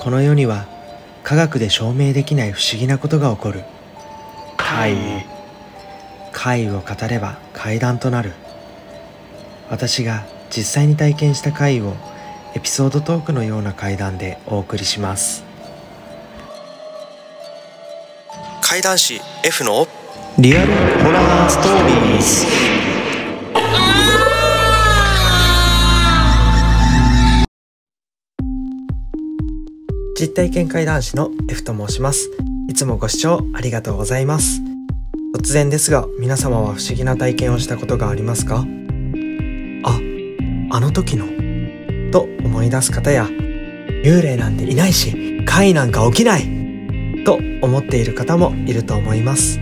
この世には科学で証明できない不思議なことが起こる。怪異怪異を語れば怪談となる。私が実際に体験した怪異をエピソードトークのような怪談でお送りします。怪談師 F の。リアルホラーストーリー実体験会男子の F と申します。いつもご視聴ありがとうございます。突然ですが、皆様は不思議な体験をしたことがありますか？あ、あの時の？と思い出す方や、幽霊なんていないし、怪なんか起きないと思っている方もいると思います。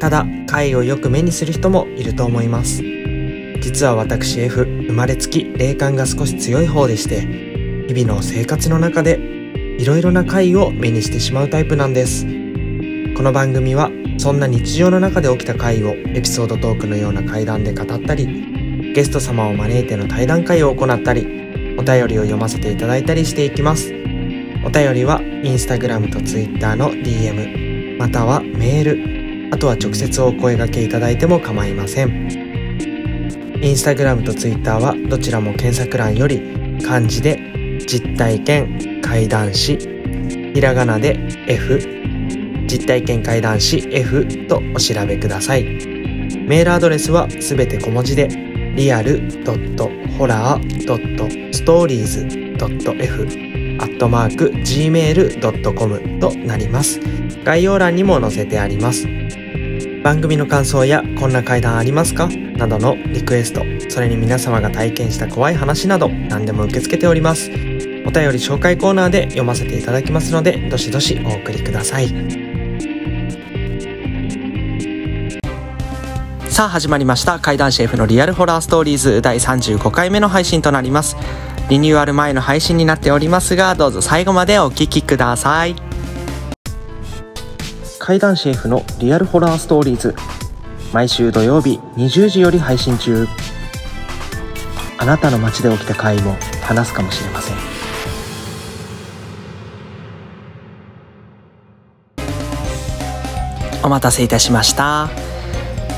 ただ、怪をよく目にする人もいると思います。実は私 F、生まれつき霊感が少し強い方でして、日々の生活の中でいろいろな回を目にしてしまうタイプなんです。この番組はそんな日常の中で起きた回をエピソードトークのような怪談で語ったりゲスト様を招いての対談会を行ったりお便りを読ませていただいたりしていきます。お便りはインスタグラムとツイッターの DM またはメールあとは直接お声掛けいただいても構いません。インスタグラムとツイッターはどちらも検索欄より漢字で実体験怪談師。ひらがなで F 実体験怪談師 F とお調べください。メールアドレスはすべて小文字でリアル .horror.stories.f アットマーク gmail.com となります。概要欄にも載せてあります。番組の感想やこんな怪談ありますか？などのリクエストそれに皆様が体験した怖い話など何でも受け付けております。お便り紹介コーナーで読ませていただきますのでどしどしお送りください。さあ始まりました。怪談シェフのリアルホラーストーリーズ。第35回目の配信となります。リニューアル前の配信になっておりますがどうぞ最後までお聴きください。怪談シェフのリアルホラーストーリーズ。毎週土曜日20時より配信中。あなたの街で起きた怪異も話すかもしれません。お待たせいたしました。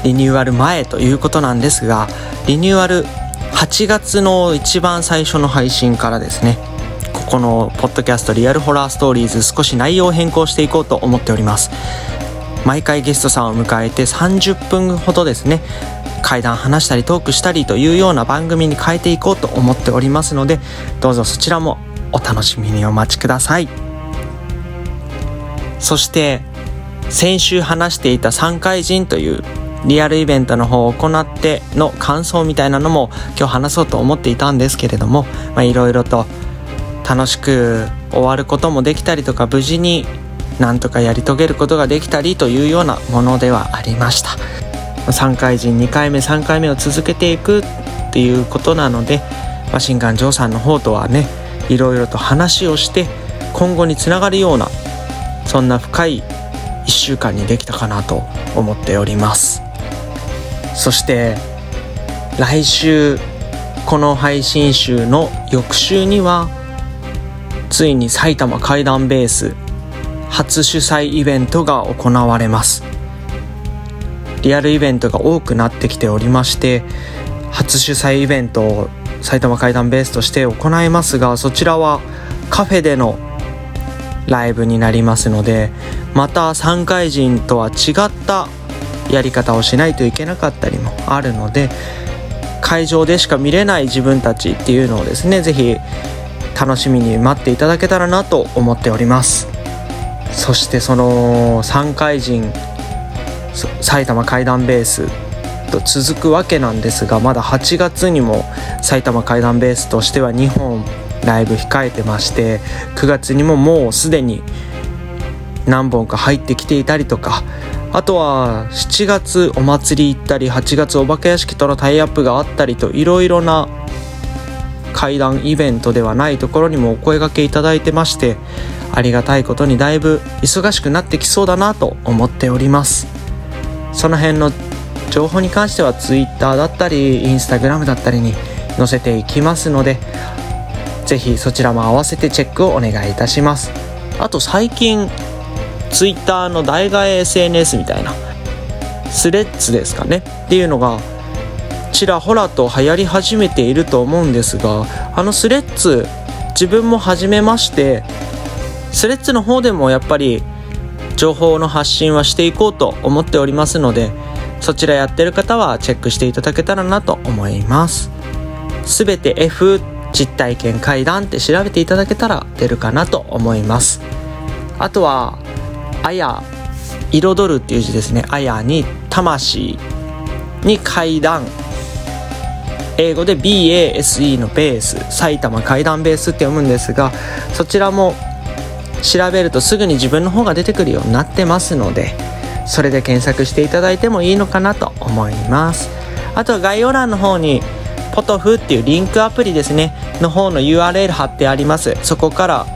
リニューアル前ということなんですがリニューアル8月の一番最初の配信からですねここのポッドキャストリアルホラーストーリーズ少し内容を変更していこうと思っております。毎回ゲストさんを迎えて30分ほどですね階談話したりトークしたりというような番組に変えていこうと思っておりますのでどうぞそちらもお楽しみにお待ちください。そして先週話していた3回人というリアルイベントの方を行っての感想みたいなのも今日話そうと思っていたんですけれどもいろいろと楽しく終わることもできたりとか無事になんとかやり遂げることができたりというようなものではありました。3回人2回目3回目を続けていくっていうことなので、まあ、新館城さんの方とはねいろいろと話をして今後につながるようなそんな深い1週間にできたかなと思っております。そして来週この配信週の翌週にはついに埼玉怪談ベース初主催イベントが行われます。リアルイベントが多くなってきておりまして初主催イベントを埼玉怪談ベースとして行いますがそちらはカフェでのライブになりますのでまた3回人とは違ったやり方をしないといけなかったりもあるので会場でしか見れない自分たちっていうのをですね是非楽しみに待っていただけたらなと思っております。そしてその3回人埼玉怪談ベースと続くわけなんですがまだ8月にも埼玉怪談ベースとしては2本ライブ控えてまして9月にももうすでに何本か入ってきていたりとかあとは7月お祭り行ったり8月お化け屋敷とのタイアップがあったりといろいろな怪談イベントではないところにもお声がけいただいてましてありがたいことにだいぶ忙しくなってきそうだなと思っております。その辺の情報に関しては Twitter だったり Instagram だったりに載せていきますのでぜひそちらも合わせてチェックをお願いいたします。あと最近 Twitter の代替 SNS みたいなスレッズですかね。っていうのがちらほらと流行り始めていると思うんですがあのスレッズ自分も始めましてスレッズの方でもやっぱり情報の発信はしていこうと思っておりますのでそちらやってる方はチェックしていただけたらなと思います。すべて F 実体験階段って調べていただけたら出るかなと思います。あとはあや彩るっていう字ですね。あやに魂に階段英語で BASE のベース。埼玉階段ベースって読むんですがそちらも調べるとすぐに自分の方が出てくるようになってますのでそれで検索していただいてもいいのかなと思います。あとは概要欄の方にポトフっていうリンクアプリですね。の方の URL 貼ってあります。そこから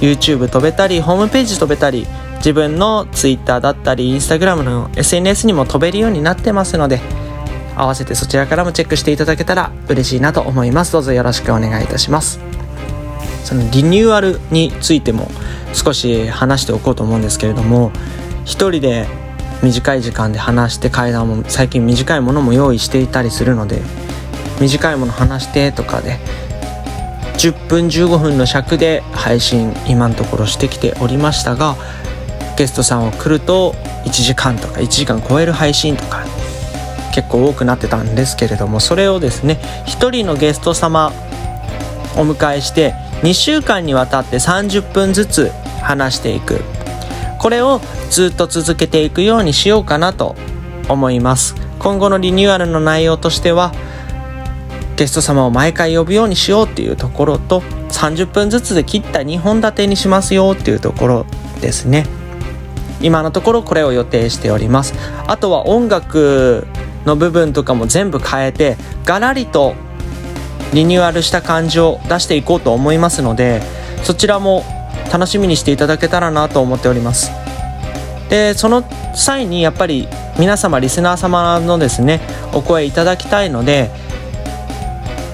YouTube 飛べたりホームページ飛べたり自分の Twitter だったり Instagram の SNS にも飛べるようになってますので合わせてそちらからもチェックしていただけたら嬉しいなと思います。どうぞよろしくお願いいたします。そのリニューアルについても少し話しておこうと思うんですけれども一人で短い時間で話して階段も最近短いものも用意していたりするので短いもの話してとかで10分15分の尺で配信今のところしてきておりましたがゲストさんを来ると1時間とか1時間超える配信とか結構多くなってたんですけれどもそれをですね1人のゲスト様お迎えして2週間にわたって30分ずつ話していく。これをずっと続けていくようにしようかなと思います。今後のリニューアルの内容としてはゲスト様を毎回呼ぶようにしようっていうところと30分ずつで切った2本立てにしますよっていうところですね。今のところこれを予定しております。あとは音楽の部分とかも全部変えてガラリとリニューアルした感じを出していこうと思いますのでそちらも楽しみにしていただけたらなと思っております。でその際にやっぱり皆様リスナー様のですねお声いただきたいので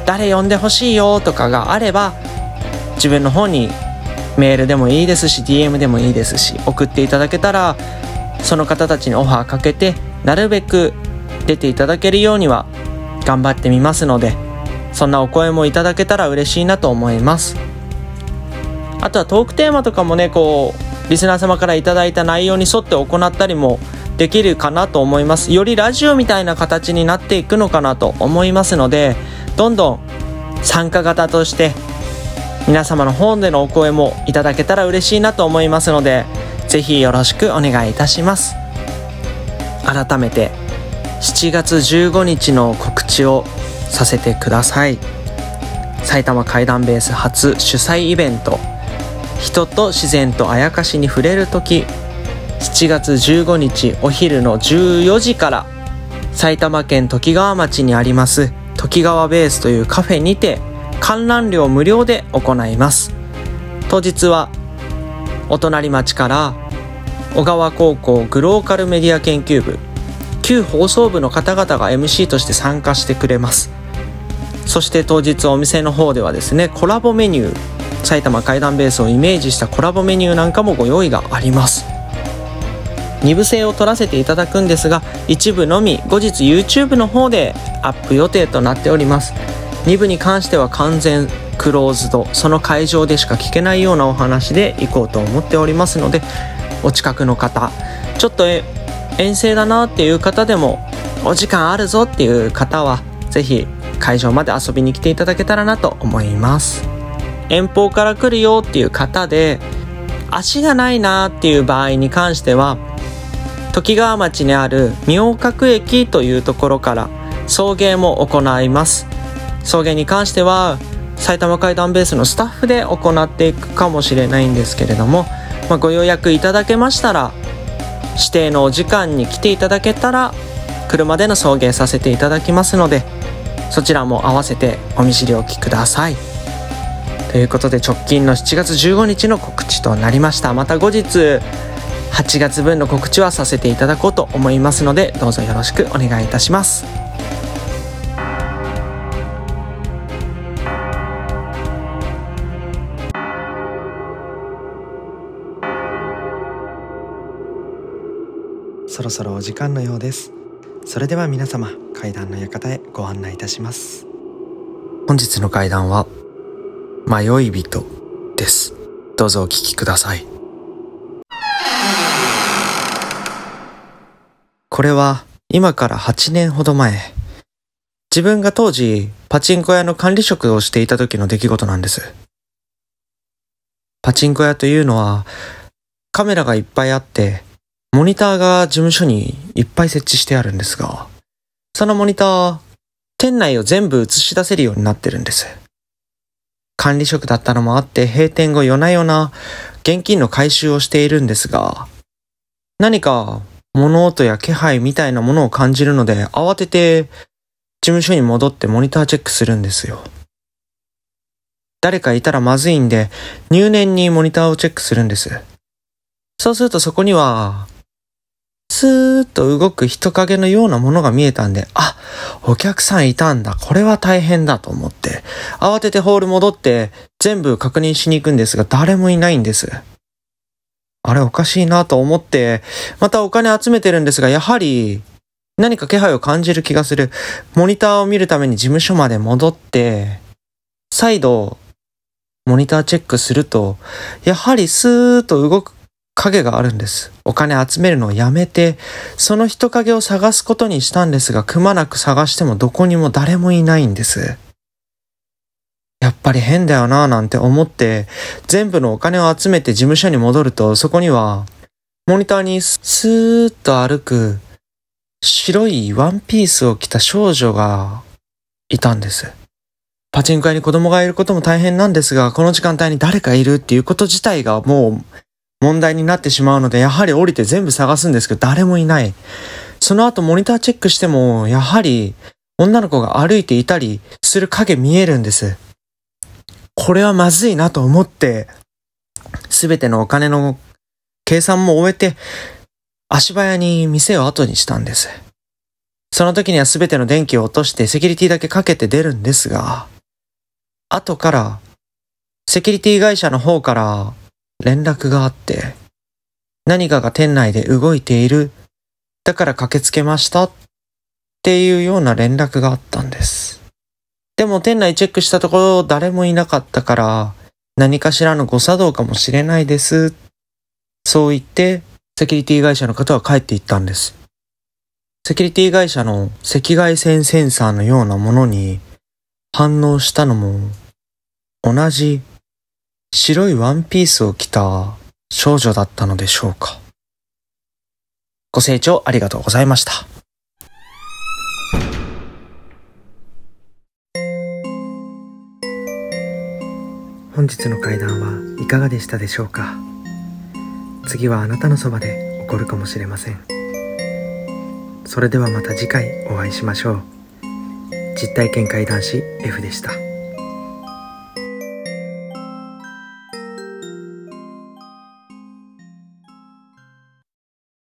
誰呼んでほしいよとかがあれば自分の方にメールでもいいですし DM でもいいですし送っていただけたらその方たちにオファーかけてなるべく出ていただけるようには頑張ってみますのでそんなお声もいただけたら嬉しいなと思います。あとはトークテーマとかもねこうリスナー様から頂いた内容に沿って行ったりもできるかなと思います。よりラジオみたいな形になっていくのかなと思いますのでどんどん参加型として皆様の方でのお声もいただけたら嬉しいなと思いますのでぜひよろしくお願いいたします。改めて7月15日の告知をさせてください。埼玉怪談ベース初主催イベント。人と自然とあやかしに触れる時。7月15日お昼の14時から。埼玉県ときがわ町にありますときがわベースというカフェにて観覧料無料で行います。当日はお隣町から小川高校グローカルメディア研究部旧放送部の方々が MC として参加してくれます。そして当日お店の方ではですねコラボメニュー埼玉階段ベースをイメージしたコラボメニューなんかもご用意があります。2部制を取らせていただくんですが一部のみ後日 YouTube の方でアップ予定となっております。2部に関しては完全クローズドその会場でしか聞けないようなお話で行こうと思っておりますのでお近くの方ちょっと遠征だなっていう方でもお時間あるぞっていう方は是非会場まで遊びに来ていただけたらなと思います。遠方から来るよっていう方で足がないなっていう場合に関してはときがわ町にある明覚駅というところから送迎も行います。送迎に関しては埼玉階段ベースのスタッフで行っていくかもしれないんですけれども、まあ、ご予約いただけましたら指定のお時間に来ていただけたら車での送迎させていただきますのでそちらも合わせてお見知りおきください。ということで直近の7月15日の告知となりました。また後日8月分の告知はさせていただこうと思いますのでどうぞよろしくお願いいたします。そろそろお時間のようです。それでは皆様階段の館へご案内いたします。本日の階段は迷い人です。どうぞお聞きください。これは今から8年ほど前自分が当時パチンコ屋の管理職をしていた時の出来事なんですパチンコ屋というのはカメラがいっぱいあってモニターが事務所にいっぱい設置してあるんですが、そのモニター、店内を全部映し出せるようになってるんです。管理職だったのもあって閉店後夜な夜な現金の回収をしているんですが、何か物音や気配みたいなものを感じるので慌てて事務所に戻ってモニターチェックするんですよ。誰かいたらまずいんで入念にモニターをチェックするんです。そうするとそこにはスーッと動く人影のようなものが見えたんで、あ、お客さんいたんだ。これは大変だと思って、慌ててホール戻って全部確認しに行くんですが、誰もいないんです。あれおかしいなと思って、またお金集めてるんですが、やはり何か気配を感じる気がする。モニターを見るために事務所まで戻って、再度、モニターチェックすると、やはりスーッと動く影があるんです。お金集めるのをやめて、その人影を探すことにしたんですが、くまなく探してもどこにも誰もいないんです。やっぱり変だよなぁなんて思って、全部のお金を集めて事務所に戻ると、そこには、モニターにスーッと歩く白いワンピースを着た少女がいたんです。パチンコ屋に子供がいることも大変なんですが、この時間帯に誰かいるっていうこと自体がもう問題になってしまうので、やはり降りて全部探すんですけど、誰もいない。その後モニターチェックしても、やはり女の子が歩いていたりする影見えるんです。これはまずいなと思って、すべてのお金の計算も終えて、足早に店を後にしたんです。その時にはすべての電気を落としてセキュリティだけかけて出るんですが、後から、セキュリティ会社の方から連絡があって、何かが店内で動いている、だから駆けつけましたっていうような連絡があったんです。でも店内チェックしたところ誰もいなかったから、何かしらの誤作動かもしれないです。そう言って、セキュリティ会社の方は帰っていったんです。セキュリティ会社の赤外線センサーのようなものに反応したのも同じ白いワンピースを着た少女だったのでしょうか。ご清聴ありがとうございました。本日の会談はいかがでしたでしょうか？次はあなたのそばで起こるかもしれません。それではまた次回お会いしましょう。実体験会談師 F でした。